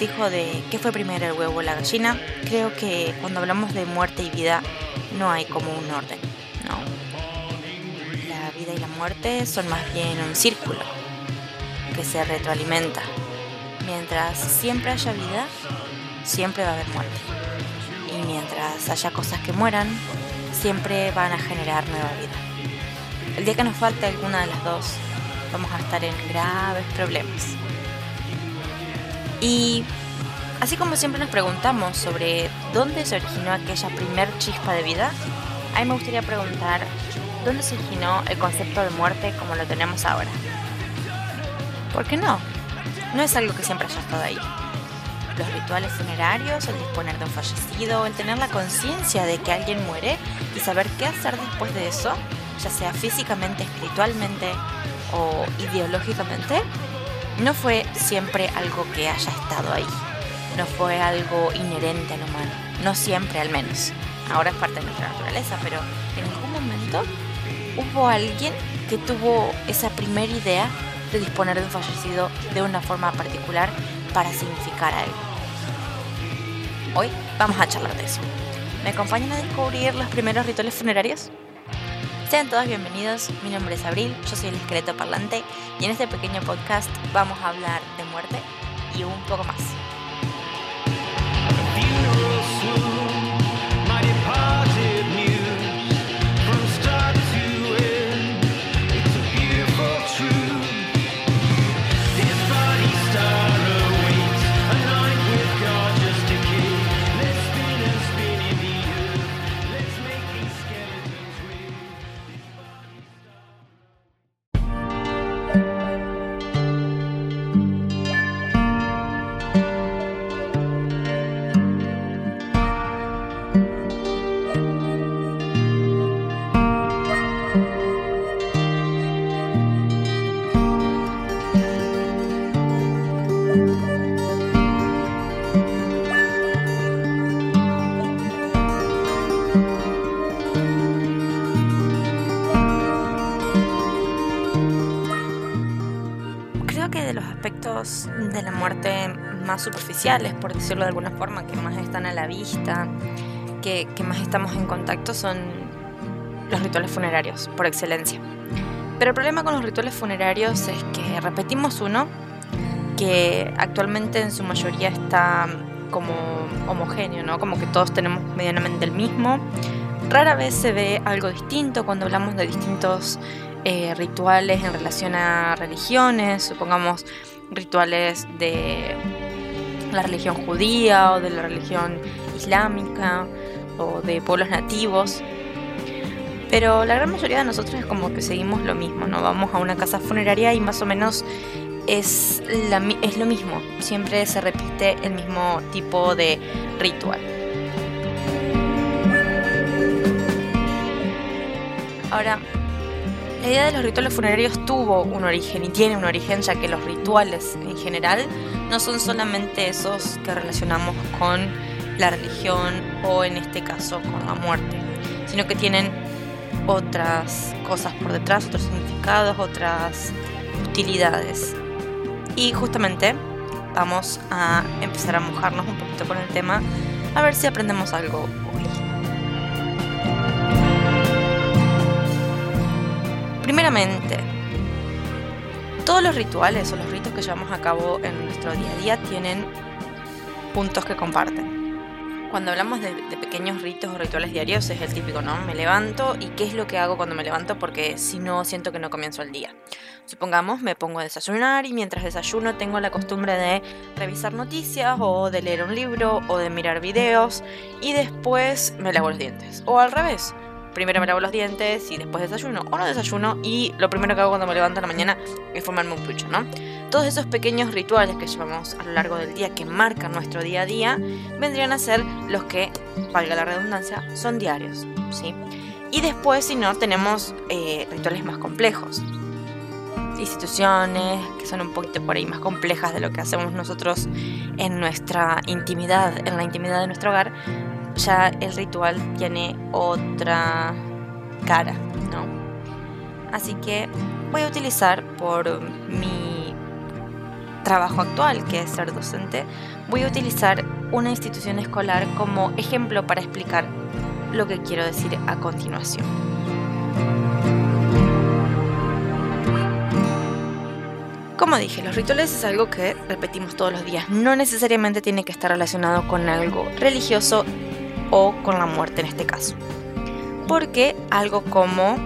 acertijo de qué fue primero el huevo o la gallina, creo que cuando hablamos de muerte y vida no hay como un orden, ¿no? La vida y la muerte son más bien un círculo que se retroalimenta. Mientras siempre haya vida, siempre va a haber muerte. Y mientras haya cosas que mueran, siempre van a generar nueva vida. El día que nos falte alguna de las dos, vamos a estar en graves problemas. Y así como siempre nos preguntamos sobre dónde se originó aquella primer chispa de vida, a mí me gustaría preguntar dónde se originó el concepto de muerte como lo tenemos ahora. ¿Por qué no? No es algo que siempre haya estado ahí. Los rituales funerarios, el disponer de un fallecido, el tener la conciencia de que alguien muere y saber qué hacer después de eso, ya sea físicamente, espiritualmente o ideológicamente, no fue siempre algo que haya estado ahí. No fue algo inherente al humano. No siempre al menos. Ahora es parte de nuestra naturaleza, pero en algún momento hubo alguien que tuvo esa primera idea de disponer de un fallecido de una forma particular para significar algo. Hoy vamos a charlar de eso. ¿Me acompañan a descubrir los primeros rituales funerarios? Sean todos bienvenidos, mi nombre es Abril, yo soy el esqueleto parlante y en este pequeño podcast vamos a hablar de muerte y un poco más. Más superficiales, por decirlo de alguna forma, que más están a la vista, que, más estamos en contacto, son los rituales funerarios, por excelencia. Pero el problema con los rituales funerarios es que repetimos uno que actualmente en su mayoría está como homogéneo, ¿no? Como que todos tenemos medianamente el mismo. Rara vez se ve algo distinto cuando hablamos de distintos eh, rituales en relación a religiones, supongamos rituales de la religión judía o de la religión islámica o de pueblos nativos. Pero la gran mayoría de nosotros es como que seguimos lo mismo, ¿no? Vamos a una casa funeraria y más o menos es, es lo mismo. Siempre se repite el mismo tipo de ritual. Ahora, la idea de los rituales funerarios tuvo un origen y tiene un origen ya que los rituales en general no son solamente esos que relacionamos con la religión o en este caso con la muerte, sino que tienen otras cosas por detrás, otros significados, otras utilidades. Y justamente vamos a empezar a mojarnos un poquito con el tema a ver si aprendemos algo Primeramente, todos los rituales o los ritos que llevamos a cabo en nuestro día a día tienen puntos que comparten. Cuando hablamos de, pequeños ritos o rituales diarios es el típico, ¿no? Me levanto y qué es lo que hago cuando me levanto porque si no siento que no comienzo el día. Supongamos me pongo a desayunar y mientras desayuno tengo la costumbre de revisar noticias o de leer un libro o de mirar videos y después me lavo los dientes. O al revés, primero me lavo los dientes y después desayuno o no desayuno y lo primero que hago cuando me levanto en la mañana es formarme un pucho, ¿no? Todos esos pequeños rituales que llevamos a lo largo del día que marcan nuestro día a día vendrían a ser los que, valga la redundancia, son diarios, ¿sí? Y después, si no, tenemos eh, rituales más complejos. Instituciones que son un poquito por ahí más complejas de lo que hacemos nosotros en nuestra intimidad, en la intimidad de nuestro hogar, ya el ritual tiene otra cara, ¿no? Así que voy a utilizar por mi trabajo actual, que es ser docente, voy a utilizar una institución escolar como ejemplo para explicar lo que quiero decir a continuación. Como dije, los rituales es algo que repetimos todos los días. No necesariamente tiene que estar relacionado con algo religioso o con la muerte en este caso. Porque algo como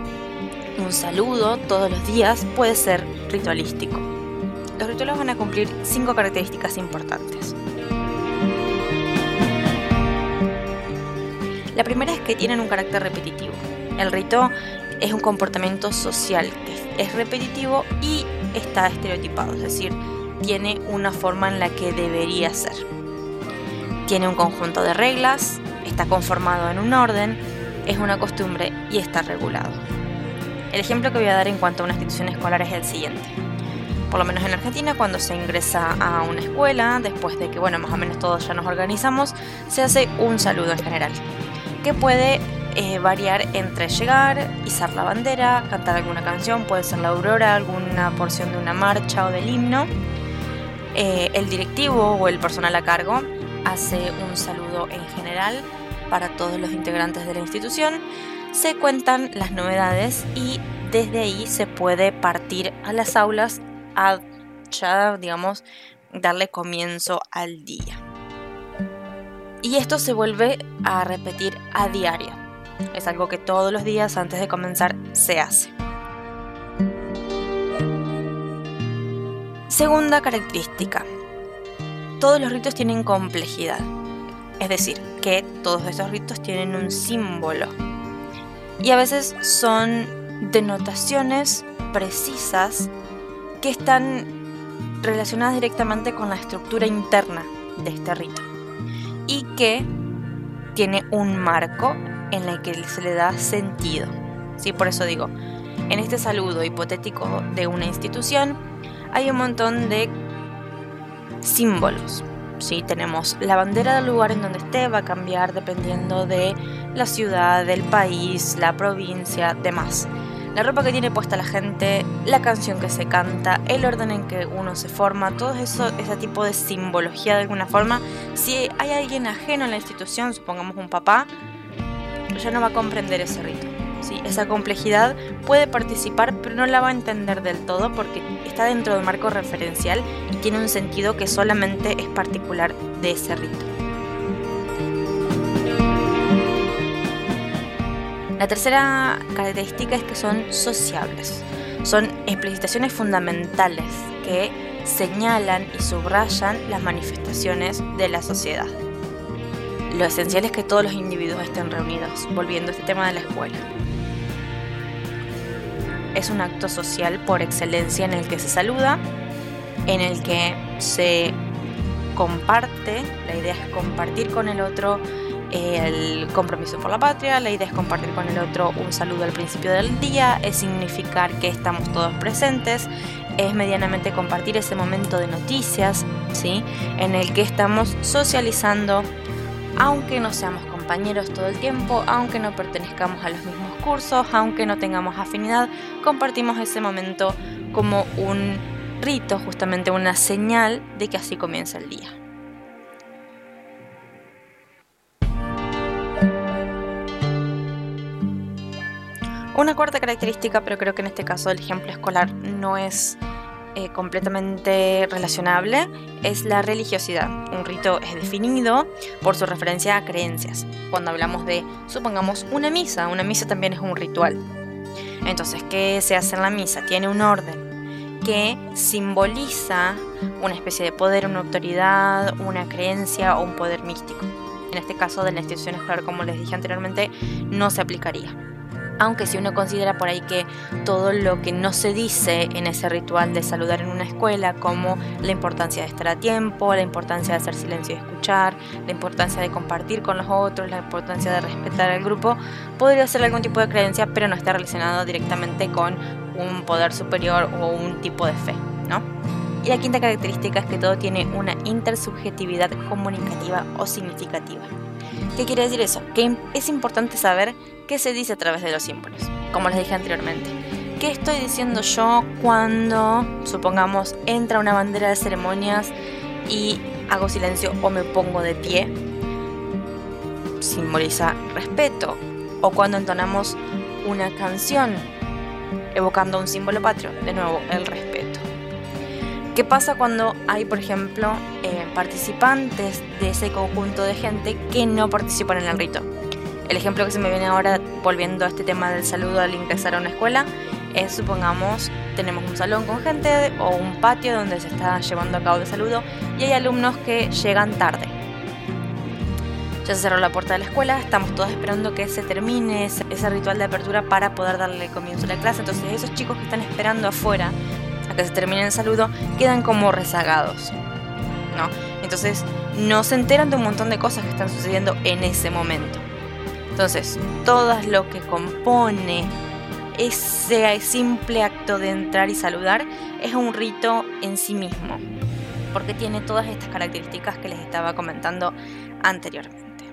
un saludo todos los días puede ser ritualístico. Los rituales van a cumplir cinco características importantes. La primera es que tienen un carácter repetitivo. El rito es un comportamiento social que es repetitivo y está estereotipado, es decir, tiene una forma en la que debería ser. Tiene un conjunto de reglas, está conformado en un orden, es una costumbre y está regulado. El ejemplo que voy a dar en cuanto a una institución escolar es el siguiente. Por lo menos en Argentina, cuando se ingresa a una escuela, después de que, bueno, más o menos todos ya nos organizamos, se hace un saludo en general, que puede eh, variar entre llegar, izar la bandera, cantar alguna canción, puede ser la aurora, alguna porción de una marcha o del himno. Eh, el directivo o el personal a cargo hace un saludo en general para todos los integrantes de la institución. Se cuentan las novedades y desde ahí se puede partir a las aulas a ya, digamos, darle comienzo al día. Y esto se vuelve a repetir a diario. Es algo que todos los días antes de comenzar se hace. Segunda característica. Todos los ritos tienen complejidad. Es decir, que todos estos ritos tienen un símbolo. Y a veces son denotaciones precisas que están relacionadas directamente con la estructura interna de este rito. Y que tiene un marco en la que se le da sentido. ¿sí? Por eso digo, en este saludo hipotético de una institución hay un montón de símbolos. ¿sí? Tenemos la bandera del lugar en donde esté, va a cambiar dependiendo de la ciudad, del país, la provincia, demás. La ropa que tiene puesta la gente, la canción que se canta, el orden en que uno se forma, todo eso, ese tipo de simbología de alguna forma. Si hay alguien ajeno a la institución, supongamos un papá, ya no va a comprender ese rito. ¿Sí? Esa complejidad puede participar, pero no la va a entender del todo porque está dentro del marco referencial y tiene un sentido que solamente es particular de ese rito. La tercera característica es que son sociables. Son explicitaciones fundamentales que señalan y subrayan las manifestaciones de la sociedad. Lo esencial es que todos los individuos estén reunidos, volviendo a este tema de la escuela. Es un acto social por excelencia en el que se saluda, en el que se comparte, la idea es compartir con el otro el compromiso por la patria, la idea es compartir con el otro un saludo al principio del día, es significar que estamos todos presentes, es medianamente compartir ese momento de noticias, ¿sí? en el que estamos socializando aunque no seamos compañeros todo el tiempo, aunque no pertenezcamos a los mismos cursos, aunque no tengamos afinidad, compartimos ese momento como un rito, justamente una señal de que así comienza el día. Una cuarta característica, pero creo que en este caso el ejemplo escolar no es eh, completamente relacionable es la religiosidad. Un rito es definido por su referencia a creencias. Cuando hablamos de, supongamos, una misa, una misa también es un ritual. Entonces, ¿qué se hace en la misa? Tiene un orden que simboliza una especie de poder, una autoridad, una creencia o un poder místico. En este caso de la institución escolar, como les dije anteriormente, no se aplicaría aunque si uno considera por ahí que todo lo que no se dice en ese ritual de saludar en una escuela, como la importancia de estar a tiempo, la importancia de hacer silencio y escuchar, la importancia de compartir con los otros, la importancia de respetar al grupo, podría ser algún tipo de creencia, pero no está relacionado directamente con un poder superior o un tipo de fe, ¿no? Y la quinta característica es que todo tiene una intersubjetividad comunicativa o significativa. ¿Qué quiere decir eso? Que es importante saber qué se dice a través de los símbolos. Como les dije anteriormente, ¿Qué estoy diciendo yo cuando, supongamos, entra una bandera de ceremonias y hago silencio o me pongo de pie? Simboliza respeto. O cuando entonamos una canción evocando un símbolo patrio, de nuevo, el respeto. ¿Qué pasa cuando hay, por ejemplo, eh, participantes de ese conjunto de gente que no participan en el rito? El ejemplo que se me viene ahora, volviendo a este tema del saludo al ingresar a una escuela, es, supongamos, tenemos un salón con gente o un patio donde se está llevando a cabo el saludo y hay alumnos que llegan tarde. Ya se cerró la puerta de la escuela, estamos todos esperando que se termine ese, ritual de apertura para poder darle comienzo a la clase. Entonces esos chicos que están esperando afuera a que se termine el saludo quedan como rezagados. ¿no? Entonces no se enteran de un montón de cosas que están sucediendo en ese momento. Entonces, todo lo que compone ese simple acto de entrar y saludar es un rito en sí mismo, porque tiene todas estas características que les estaba comentando anteriormente.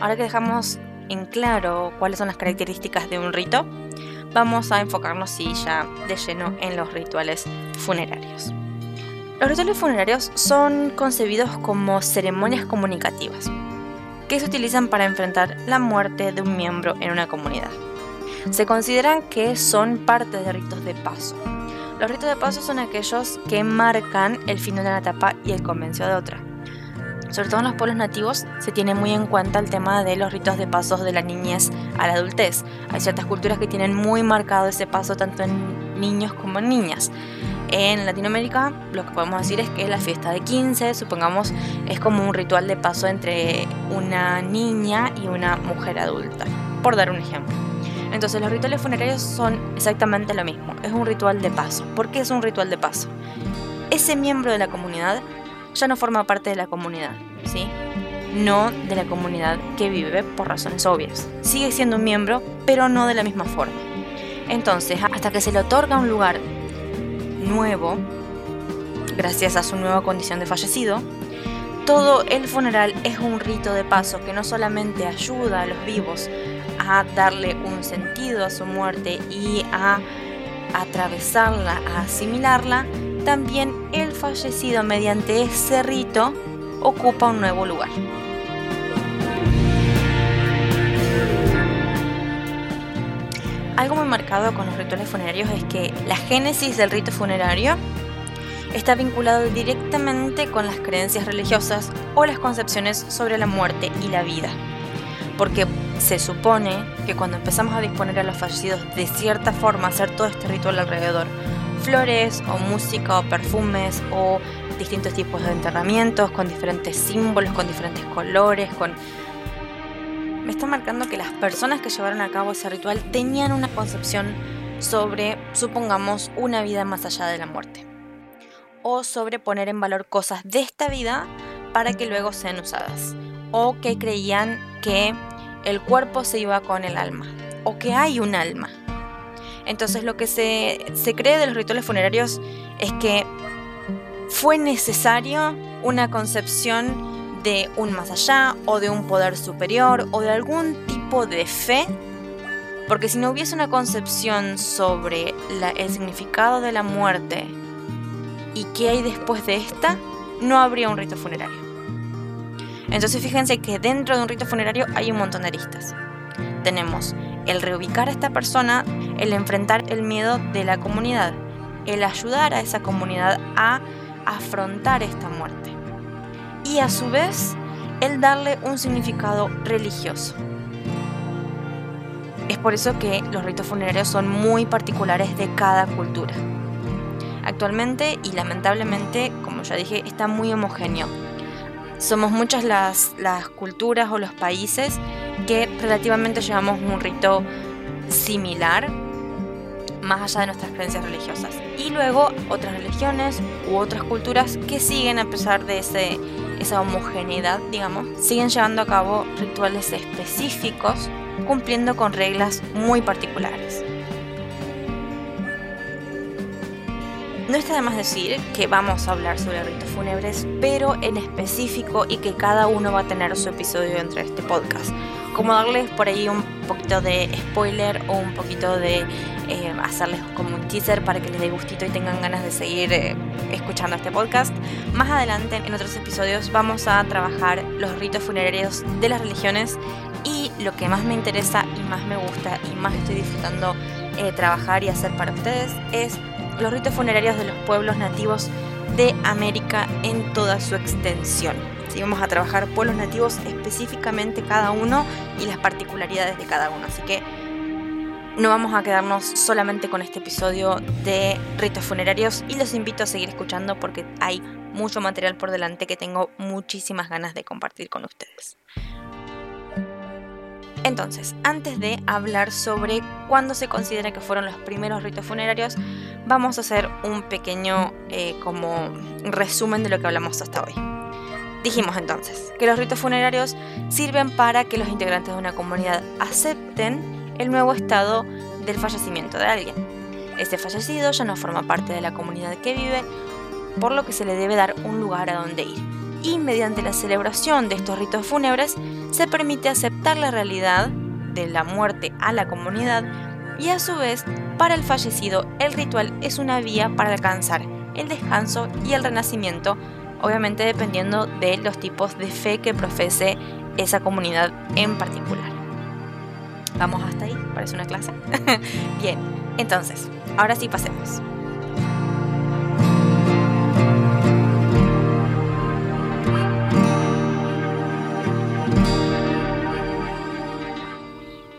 Ahora que dejamos en claro cuáles son las características de un rito, vamos a enfocarnos sí ya de lleno en los rituales funerarios. Los rituales funerarios son concebidos como ceremonias comunicativas que se utilizan para enfrentar la muerte de un miembro en una comunidad. Se consideran que son parte de ritos de paso. Los ritos de paso son aquellos que marcan el final de una etapa y el comienzo de otra sobre todo en los pueblos nativos, se tiene muy en cuenta el tema de los ritos de pasos de la niñez a la adultez. Hay ciertas culturas que tienen muy marcado ese paso tanto en niños como en niñas. En Latinoamérica lo que podemos decir es que la fiesta de 15, supongamos, es como un ritual de paso entre una niña y una mujer adulta, por dar un ejemplo. Entonces los rituales funerarios son exactamente lo mismo, es un ritual de paso. ¿Por qué es un ritual de paso? Ese miembro de la comunidad ya no forma parte de la comunidad, ¿sí? No de la comunidad que vive por razones obvias. Sigue siendo un miembro, pero no de la misma forma. Entonces, hasta que se le otorga un lugar nuevo, gracias a su nueva condición de fallecido, todo el funeral es un rito de paso que no solamente ayuda a los vivos a darle un sentido a su muerte y a atravesarla, a asimilarla, también el fallecido mediante ese rito ocupa un nuevo lugar. Algo muy marcado con los rituales funerarios es que la génesis del rito funerario está vinculado directamente con las creencias religiosas o las concepciones sobre la muerte y la vida. Porque se supone que cuando empezamos a disponer a los fallecidos de cierta forma, hacer todo este ritual alrededor, flores o música o perfumes o distintos tipos de enterramientos con diferentes símbolos, con diferentes colores, con... Me está marcando que las personas que llevaron a cabo ese ritual tenían una concepción sobre, supongamos, una vida más allá de la muerte. O sobre poner en valor cosas de esta vida para que luego sean usadas. O que creían que el cuerpo se iba con el alma. O que hay un alma entonces lo que se, cree de los rituales funerarios es que fue necesario una concepción de un más allá o de un poder superior o de algún tipo de fe, porque si no hubiese una concepción sobre el significado de la muerte y qué hay después de esta, no habría un rito funerario. Entonces fíjense que dentro de un rito funerario hay un montón de aristas. Tenemos el reubicar a esta persona, el enfrentar el miedo de la comunidad, el ayudar a esa comunidad a afrontar esta muerte. Y a su vez, el darle un significado religioso. Es por eso que los ritos funerarios son muy particulares de cada cultura. Actualmente y lamentablemente, como ya dije, está muy homogéneo. Somos muchas las, culturas o los países que relativamente llevamos un rito similar más allá de nuestras creencias religiosas. Y luego otras religiones u otras culturas que siguen, a pesar de ese, esa homogeneidad, digamos, siguen llevando a cabo rituales específicos cumpliendo con reglas muy particulares. No está de más decir que vamos a hablar sobre ritos fúnebres, pero en específico y que cada uno va a tener su episodio dentro de este podcast. Como darles por ahí un poquito de spoiler o un poquito de eh, hacerles como un teaser para que les dé gustito y tengan ganas de seguir eh, escuchando este podcast. Más adelante, en otros episodios, vamos a trabajar los ritos funerarios de las religiones y lo que más me interesa y más me gusta y más estoy disfrutando eh, trabajar y hacer para ustedes es los ritos funerarios de los pueblos nativos de América en toda su extensión. Sí, vamos a trabajar pueblos nativos específicamente cada uno y las particularidades de cada uno. Así que no vamos a quedarnos solamente con este episodio de ritos funerarios y los invito a seguir escuchando porque hay mucho material por delante que tengo muchísimas ganas de compartir con ustedes. Entonces, antes de hablar sobre cuándo se considera que fueron los primeros ritos funerarios, vamos a hacer un pequeño eh, como resumen de lo que hablamos hasta hoy. Dijimos entonces que los ritos funerarios sirven para que los integrantes de una comunidad acepten el nuevo estado del fallecimiento de alguien. Este fallecido ya no forma parte de la comunidad que vive, por lo que se le debe dar un lugar a donde ir y mediante la celebración de estos ritos fúnebres se permite aceptar la realidad de la muerte a la comunidad y a su vez para el fallecido el ritual es una vía para alcanzar el descanso y el renacimiento, obviamente dependiendo de los tipos de fe que profese esa comunidad en particular. ¿Vamos hasta ahí? ¿Parece una clase? Bien, entonces, ahora sí pasemos.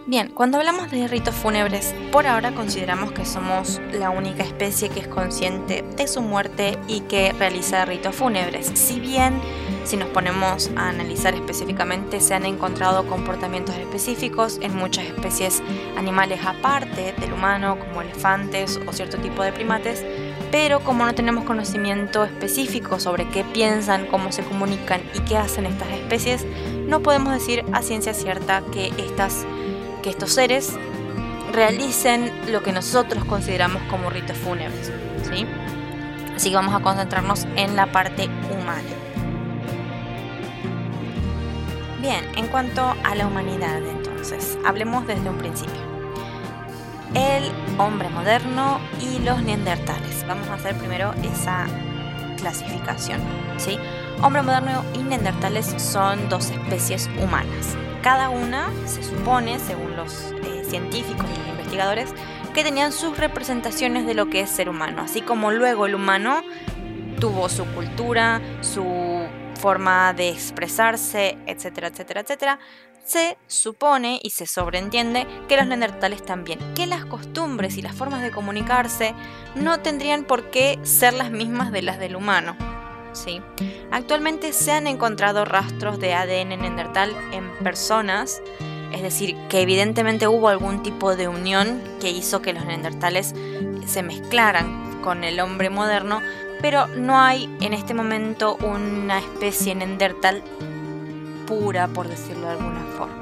Bien, cuando hablamos de ritos fúnebres, por ahora consideramos que somos la única especie que es consciente de su muerte y que realiza ritos fúnebres. Si bien, si nos ponemos a analizar específicamente, se han encontrado comportamientos específicos en muchas especies animales aparte del humano, como elefantes o cierto tipo de primates, pero como no tenemos conocimiento específico sobre qué piensan, cómo se comunican y qué hacen estas especies, no podemos decir a ciencia cierta que estas que estos seres realicen lo que nosotros consideramos como ritos fúnebres. ¿sí? Así que vamos a concentrarnos en la parte humana. Bien, en cuanto a la humanidad entonces, hablemos desde un principio. El hombre moderno y los neandertales. Vamos a hacer primero esa clasificación. ¿sí? Hombre moderno y neandertales son dos especies humanas. Cada una se supone, según los eh, científicos y los investigadores, que tenían sus representaciones de lo que es ser humano, así como luego el humano tuvo su cultura, su forma de expresarse, etcétera, etcétera, etcétera, se supone y se sobreentiende que los neandertales también, que las costumbres y las formas de comunicarse no tendrían por qué ser las mismas de las del humano. Actualmente se han encontrado rastros de ADN neandertal en personas, es decir, que evidentemente hubo algún tipo de unión que hizo que los neandertales se mezclaran con el hombre moderno, pero no hay en este momento una especie neandertal pura, por decirlo de alguna forma.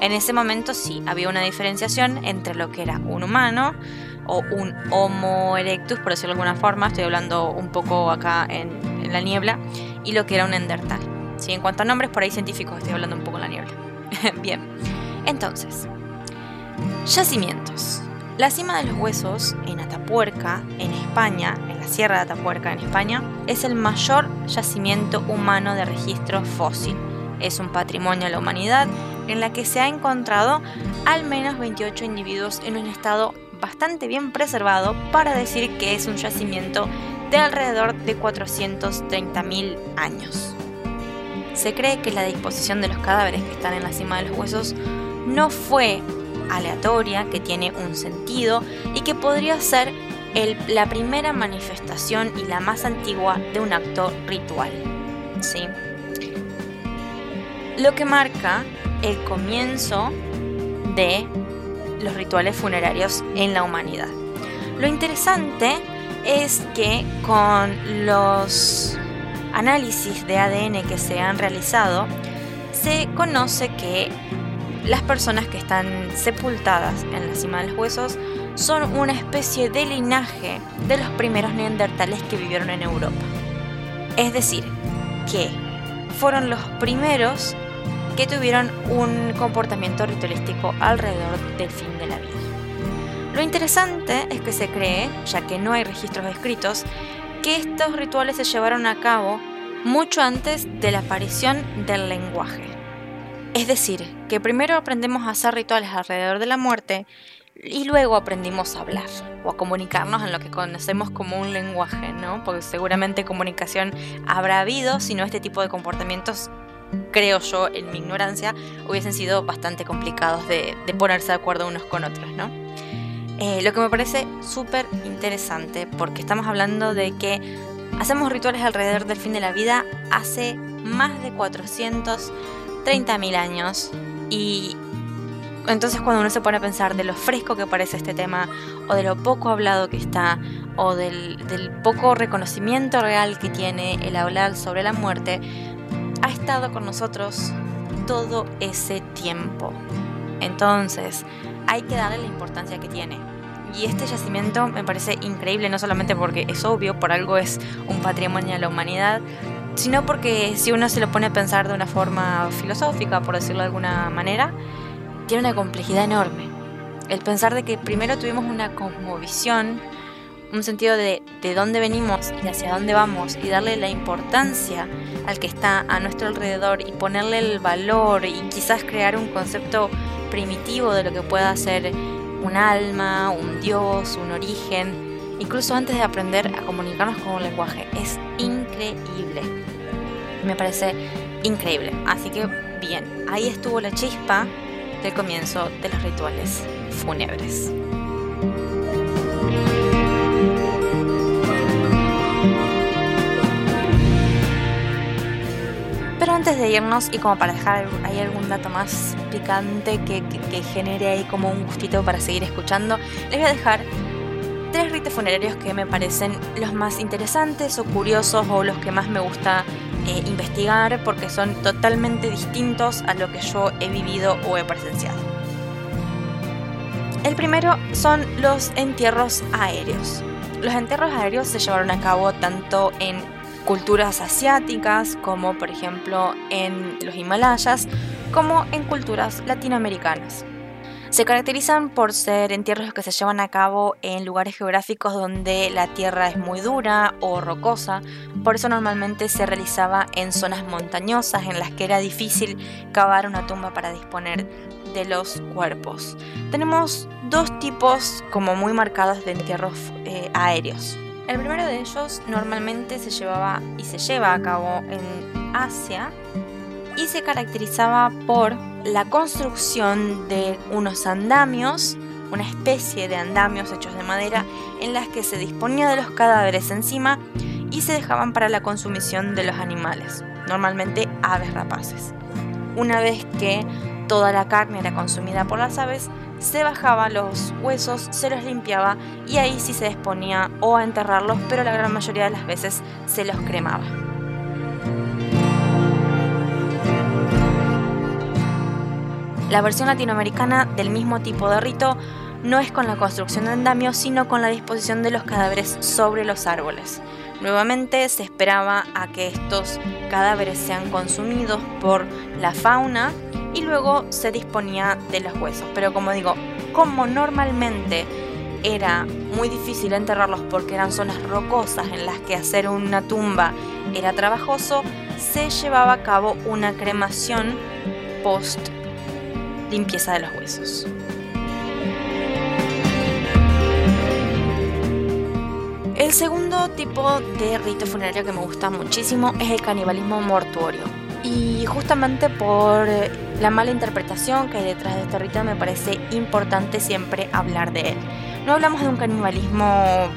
En ese momento sí, había una diferenciación entre lo que era un humano o un Homo erectus, por decirlo de alguna forma, estoy hablando un poco acá en, la niebla y lo que era un endertal. ¿Sí? En cuanto a nombres, por ahí científicos estoy hablando un poco en la niebla. Bien, entonces, yacimientos. La cima de los huesos en Atapuerca, en España, en la Sierra de Atapuerca, en España, es el mayor yacimiento humano de registro fósil. Es un patrimonio de la humanidad en la que se ha encontrado al menos 28 individuos en un estado bastante bien preservado para decir que es un yacimiento de alrededor de 430.000 años. Se cree que la disposición de los cadáveres que están en la cima de los huesos no fue aleatoria, que tiene un sentido y que podría ser la primera manifestación y la más antigua de un acto ritual. ¿sí? Lo que marca el comienzo de los rituales funerarios en la humanidad. Lo interesante es que con los análisis de ADN que se han realizado, se conoce que las personas que están sepultadas en la cima de los huesos son una especie de linaje de los primeros neandertales que vivieron en Europa. Es decir, que fueron los primeros que tuvieron un comportamiento ritualístico alrededor del fin de la vida. Lo interesante es que se cree, ya que no hay registros escritos, que estos rituales se llevaron a cabo mucho antes de la aparición del lenguaje. Es decir, que primero aprendemos a hacer rituales alrededor de la muerte y luego aprendimos a hablar o a comunicarnos en lo que conocemos como un lenguaje, ¿no? Porque seguramente comunicación habrá habido, si no este tipo de comportamientos, creo yo, en mi ignorancia, hubiesen sido bastante complicados de, ponerse de acuerdo unos con otros, ¿no? Eh, lo que me parece súper interesante, porque estamos hablando de que hacemos rituales alrededor del fin de la vida hace más de 430.000 años y entonces cuando uno se pone a pensar de lo fresco que parece este tema, o de lo poco hablado que está, o del, poco reconocimiento real que tiene el hablar sobre la muerte, ha estado con nosotros todo ese tiempo. Entonces, hay que darle la importancia que tiene. Y este yacimiento me parece increíble, no solamente porque es obvio, por algo es un patrimonio de la humanidad, sino porque si uno se lo pone a pensar de una forma filosófica, por decirlo de alguna manera, tiene una complejidad enorme. El pensar de que primero tuvimos una cosmovisión, un sentido de, de dónde venimos y hacia dónde vamos y darle la importancia al que está a nuestro alrededor y ponerle el valor y quizás crear un concepto primitivo de lo que pueda ser un alma, un dios, un origen, incluso antes de aprender a comunicarnos con un lenguaje. Es increíble. Me parece increíble. Así que bien, ahí estuvo la chispa del comienzo de los rituales fúnebres. Antes de irnos, y como para dejar ahí algún dato más picante que, genere ahí como un gustito para seguir escuchando, les voy a dejar tres ritos funerarios que me parecen los más interesantes o curiosos o los que más me gusta eh, investigar porque son totalmente distintos a lo que yo he vivido o he presenciado. El primero son los entierros aéreos. Los entierros aéreos se llevaron a cabo tanto en culturas asiáticas como por ejemplo en los Himalayas como en culturas latinoamericanas. Se caracterizan por ser entierros que se llevan a cabo en lugares geográficos donde la tierra es muy dura o rocosa, por eso normalmente se realizaba en zonas montañosas en las que era difícil cavar una tumba para disponer de los cuerpos. Tenemos dos tipos como muy marcados de entierros eh, aéreos. El primero de ellos normalmente se llevaba y se lleva a cabo en Asia y se caracterizaba por la construcción de unos andamios, una especie de andamios hechos de madera en las que se disponía de los cadáveres encima y se dejaban para la consumición de los animales, normalmente aves rapaces. Una vez que toda la carne era consumida por las aves, se bajaba los huesos, se los limpiaba y ahí sí se disponía o a enterrarlos, pero la gran mayoría de las veces se los cremaba. La versión latinoamericana del mismo tipo de rito no es con la construcción de andamios, sino con la disposición de los cadáveres sobre los árboles. Nuevamente se esperaba a que estos cadáveres sean consumidos por la fauna y luego se disponía de los huesos. Pero como digo, como normalmente era muy difícil enterrarlos porque eran zonas rocosas en las que hacer una tumba era trabajoso, se llevaba a cabo una cremación post limpieza de los huesos. El segundo tipo de rito funerario que me gusta muchísimo es el canibalismo mortuorio. Y justamente por la mala interpretación que hay detrás de este rito me parece importante siempre hablar de él. No hablamos de un canibalismo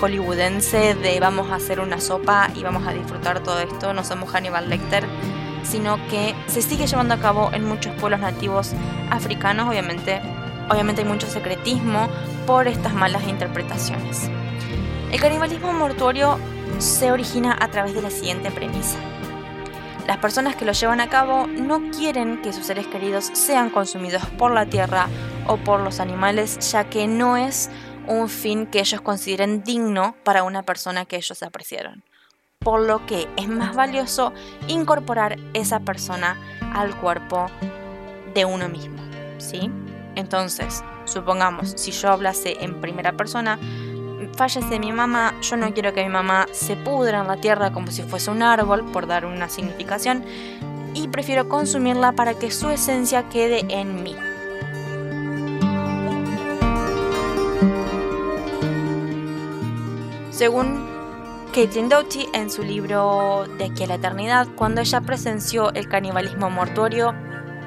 hollywoodense de vamos a hacer una sopa y vamos a disfrutar todo esto, no somos Hannibal Lecter sino que se sigue llevando a cabo en muchos pueblos nativos africanos, obviamente, obviamente hay mucho secretismo por estas malas interpretaciones. El canibalismo mortuorio se origina a través de la siguiente premisa. Las personas que lo llevan a cabo no quieren que sus seres queridos sean consumidos por la tierra o por los animales, ya que no es un fin que ellos consideren digno para una persona que ellos apreciaron. Por lo que es más valioso incorporar esa persona al cuerpo de uno mismo, ¿sí? Entonces, supongamos, si yo hablase en primera persona, fallece mi mamá, yo no quiero que mi mamá se pudra en la tierra como si fuese un árbol, por dar una significación, y prefiero consumirla para que su esencia quede en mí. Según Caitlin Doughty, en su libro De aquí a la eternidad, cuando ella presenció el canibalismo mortuorio,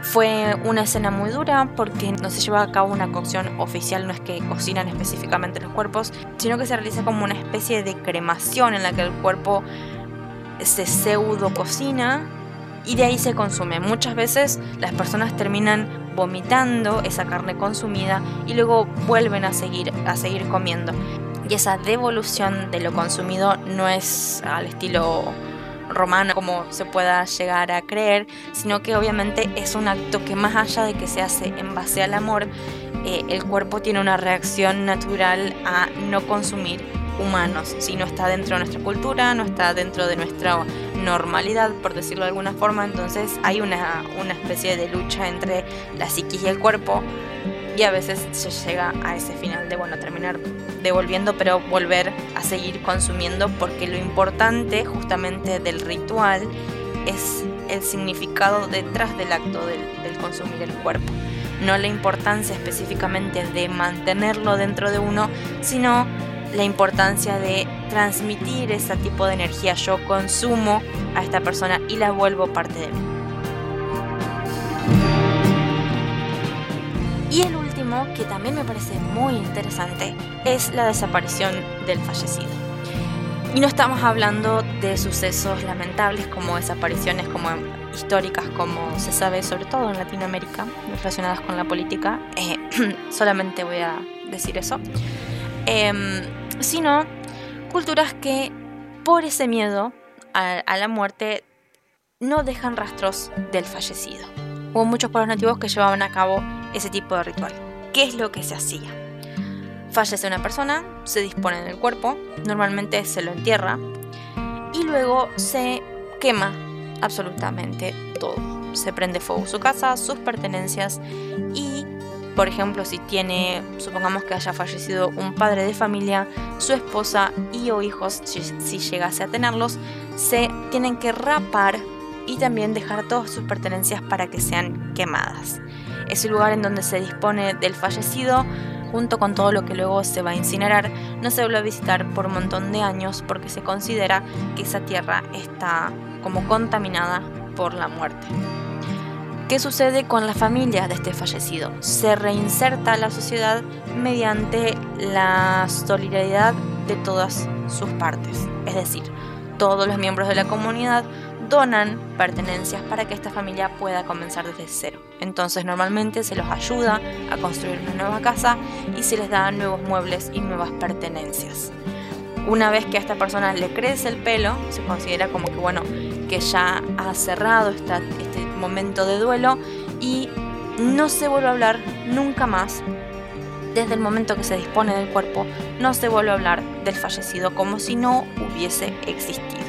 fue una escena muy dura porque no se lleva a cabo una cocción oficial, no es que cocinan específicamente los cuerpos, sino que se realiza como una especie de cremación en la que el cuerpo se pseudo cocina y de ahí se consume. Muchas veces las personas terminan vomitando esa carne consumida y luego vuelven a seguir, a seguir comiendo. Y esa devolución de lo consumido no es al estilo romano como se pueda llegar a creer, sino que obviamente es un acto que más allá de que se hace en base al amor, eh, el cuerpo tiene una reacción natural a no consumir humanos, si no está dentro de nuestra cultura, no está dentro de nuestra normalidad, por decirlo de alguna forma, entonces hay una, una especie de lucha entre la psiquis y el cuerpo y a veces se llega a ese final de, bueno, terminar devolviendo, pero volver a seguir consumiendo, porque lo importante justamente del ritual es el significado detrás del acto del, del consumir el cuerpo. No la importancia específicamente de mantenerlo dentro de uno, sino la importancia de transmitir ese tipo de energía. Yo consumo a esta persona y la vuelvo parte de mí. Que también me parece muy interesante es la desaparición del fallecido. Y no estamos hablando de sucesos lamentables como desapariciones como históricas como se sabe sobre todo en Latinoamérica relacionadas con la política. Eh, solamente voy a decir eso. Em, sino culturas que por ese miedo a, a la muerte no dejan rastros del fallecido. Hubo muchos pueblos nativos que llevaban a cabo ese tipo de ritual. ¿Qué es lo que se hacía? Fallece una persona, se dispone del cuerpo, normalmente se lo entierra y luego se quema absolutamente todo. Se prende fuego su casa, sus pertenencias y, por ejemplo, si tiene, supongamos que haya fallecido un padre de familia, su esposa y o hijos, si, si llegase a tenerlos, se tienen que rapar y también dejar todas sus pertenencias para que sean quemadas es el lugar en donde se dispone del fallecido junto con todo lo que luego se va a incinerar, no se vuelve a visitar por un montón de años porque se considera que esa tierra está como contaminada por la muerte. ¿Qué sucede con la familia de este fallecido? Se reinserta a la sociedad mediante la solidaridad de todas sus partes, es decir, todos los miembros de la comunidad donan pertenencias para que esta familia pueda comenzar desde cero. Entonces normalmente se los ayuda a construir una nueva casa y se les da nuevos muebles y nuevas pertenencias. Una vez que a esta persona le crece el pelo, se considera como que bueno, que ya ha cerrado este momento de duelo y no se vuelve a hablar nunca más. Desde el momento que se dispone del cuerpo, no se vuelve a hablar del fallecido como si no hubiese existido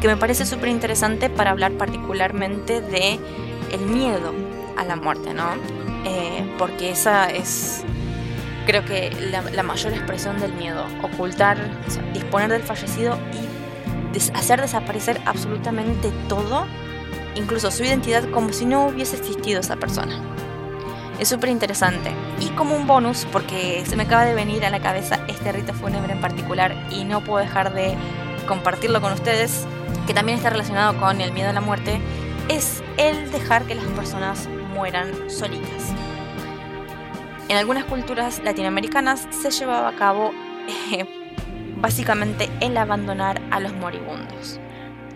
que me parece súper interesante para hablar particularmente de el miedo a la muerte, ¿no? Eh, porque esa es, creo que la, mayor expresión del miedo, ocultar, disponer del fallecido y hacer desaparecer absolutamente todo, incluso su identidad, como si no hubiese existido esa persona. Es súper interesante. Y como un bonus, porque se me acaba de venir a la cabeza este rito fúnebre en particular y no puedo dejar de compartirlo con ustedes, que también está relacionado con el miedo a la muerte, es el dejar que las personas mueran solitas. En algunas culturas latinoamericanas se llevaba a cabo eh, básicamente el abandonar a los moribundos.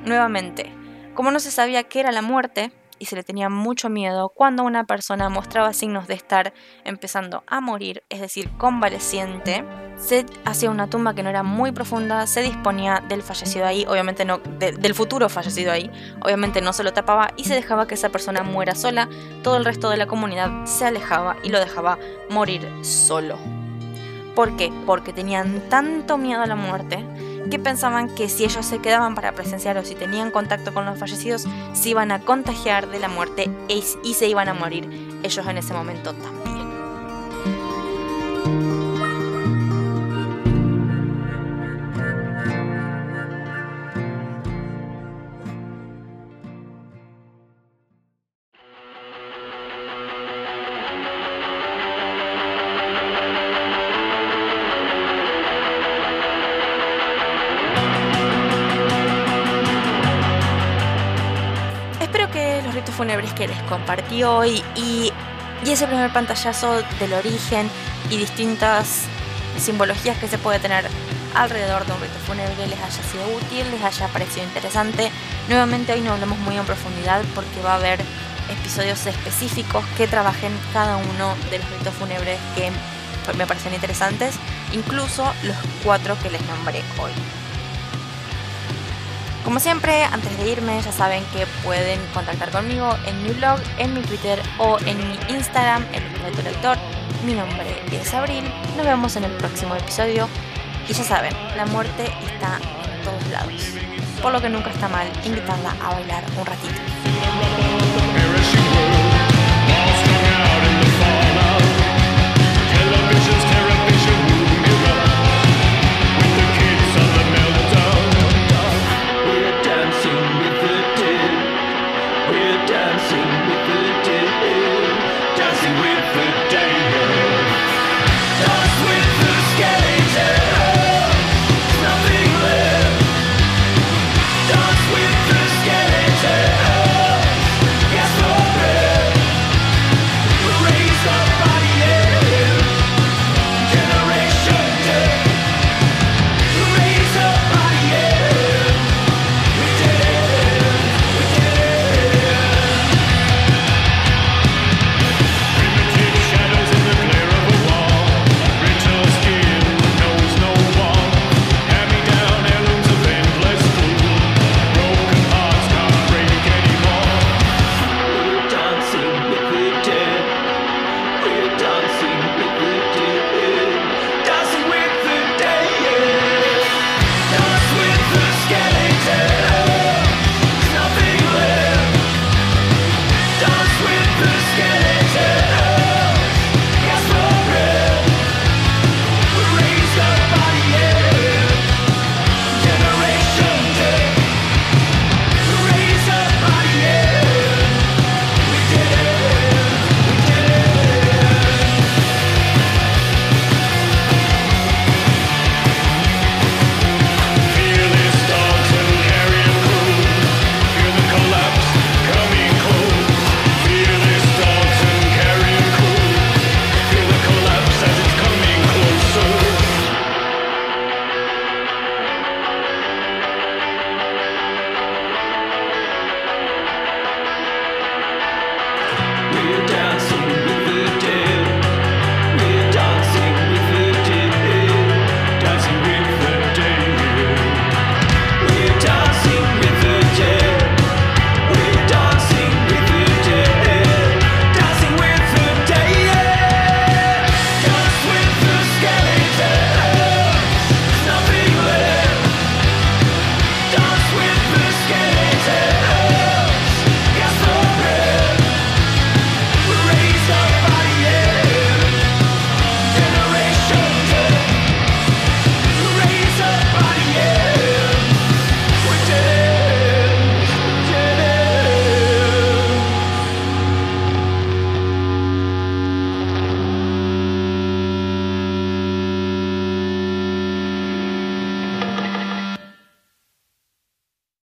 Nuevamente, como no se sabía qué era la muerte, y se le tenía mucho miedo cuando una persona mostraba signos de estar empezando a morir, es decir, convaleciente. Se hacía una tumba que no era muy profunda, se disponía del fallecido ahí, obviamente no, del futuro fallecido ahí, obviamente no se lo tapaba y se dejaba que esa persona muera sola, todo el resto de la comunidad se alejaba y lo dejaba morir solo. ¿Por qué? Porque tenían tanto miedo a la muerte que pensaban que si ellos se quedaban para presenciar o si tenían contacto con los fallecidos, se iban a contagiar de la muerte y se iban a morir ellos en ese momento también. Les compartí hoy y, ese primer pantallazo del origen y distintas simbologías que se puede tener alrededor de un rito fúnebre les haya sido útil, les haya parecido interesante. Nuevamente hoy no hablamos muy en profundidad porque va a haber episodios específicos que trabajen cada uno de los ritos fúnebres que me parecen interesantes, incluso los cuatro que les nombré hoy. Como siempre, antes de irme, ya saben que pueden contactar conmigo en mi blog, en mi Twitter o en mi Instagram, el Esqueleto Lector. Mi nombre es Abril. Nos vemos en el próximo episodio. Y ya saben, la muerte está en todos lados. Por lo que nunca está mal invitarla a bailar un ratito.